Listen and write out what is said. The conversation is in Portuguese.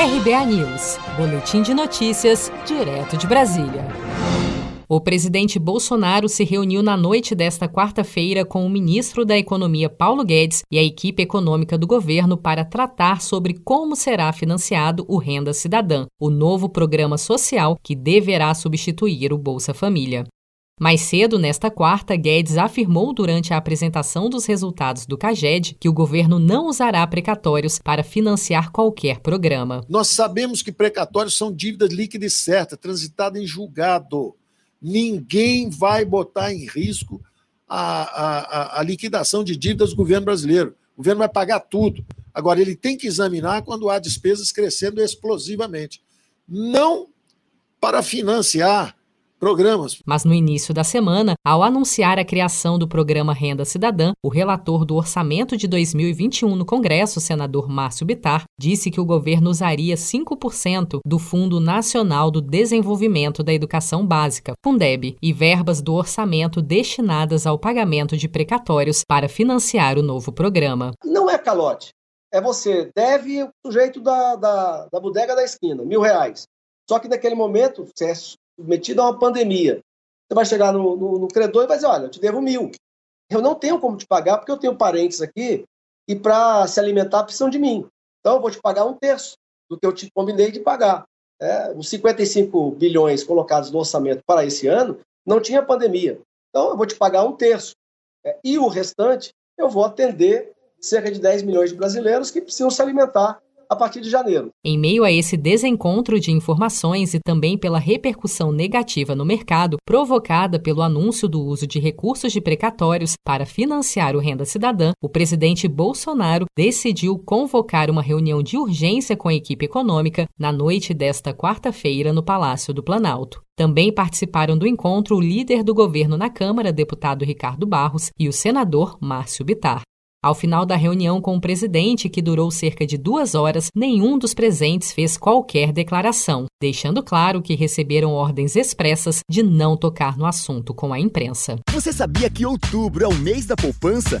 RBA News, Boletim de Notícias, direto de Brasília. O presidente Bolsonaro se reuniu na noite desta quarta-feira com o ministro da Economia Paulo Guedes e a equipe econômica do governo para tratar sobre como será financiado o Renda Cidadã, o novo programa social que deverá substituir o Bolsa Família. Mais cedo, nesta quarta, Guedes afirmou durante a apresentação dos resultados do CAGED que o governo não usará precatórios para financiar qualquer programa. Nós sabemos que precatórios são dívidas líquidas certas, transitadas em julgado. Ninguém vai botar em risco a, a, a liquidação de dívidas do governo brasileiro. O governo vai pagar tudo. Agora, ele tem que examinar quando há despesas crescendo explosivamente. Não para financiar programas. Mas no início da semana, ao anunciar a criação do programa Renda Cidadã, o relator do orçamento de 2021 no Congresso, senador Márcio Bitar, disse que o governo usaria 5% do Fundo Nacional do Desenvolvimento da Educação Básica, Fundeb, e verbas do orçamento destinadas ao pagamento de precatórios para financiar o novo programa. Não é calote. É você deve o sujeito da, da, da bodega da esquina, mil reais. Só que naquele momento, você é submetido a uma pandemia. Você vai chegar no, no, no, credor e vai dizer, olha, eu te devo mil. Eu não tenho como te pagar porque eu tenho parentes aqui e para se alimentar precisam de mim. Então eu vou te pagar um terço do que eu te combinei de pagar. É, os 55 bilhões colocados no orçamento para esse ano não tinha pandemia. Então eu vou te pagar um terço. É, e o restante eu vou atender cerca de 10 milhões de brasileiros que precisam se alimentar a partir de janeiro. Em meio a esse desencontro de informações e também pela repercussão negativa no mercado provocada pelo anúncio do uso de recursos de precatórios para financiar o Renda Cidadã, o presidente Bolsonaro decidiu convocar uma reunião de urgência com a equipe econômica na noite desta quarta-feira no Palácio do Planalto. Também participaram do encontro o líder do governo na Câmara, deputado Ricardo Barros, e o senador Márcio Bitar. Ao final da reunião com o presidente, que durou cerca de duas horas, nenhum dos presentes fez qualquer declaração, deixando claro que receberam ordens expressas de não tocar no assunto com a imprensa. Você sabia que outubro é o mês da poupança?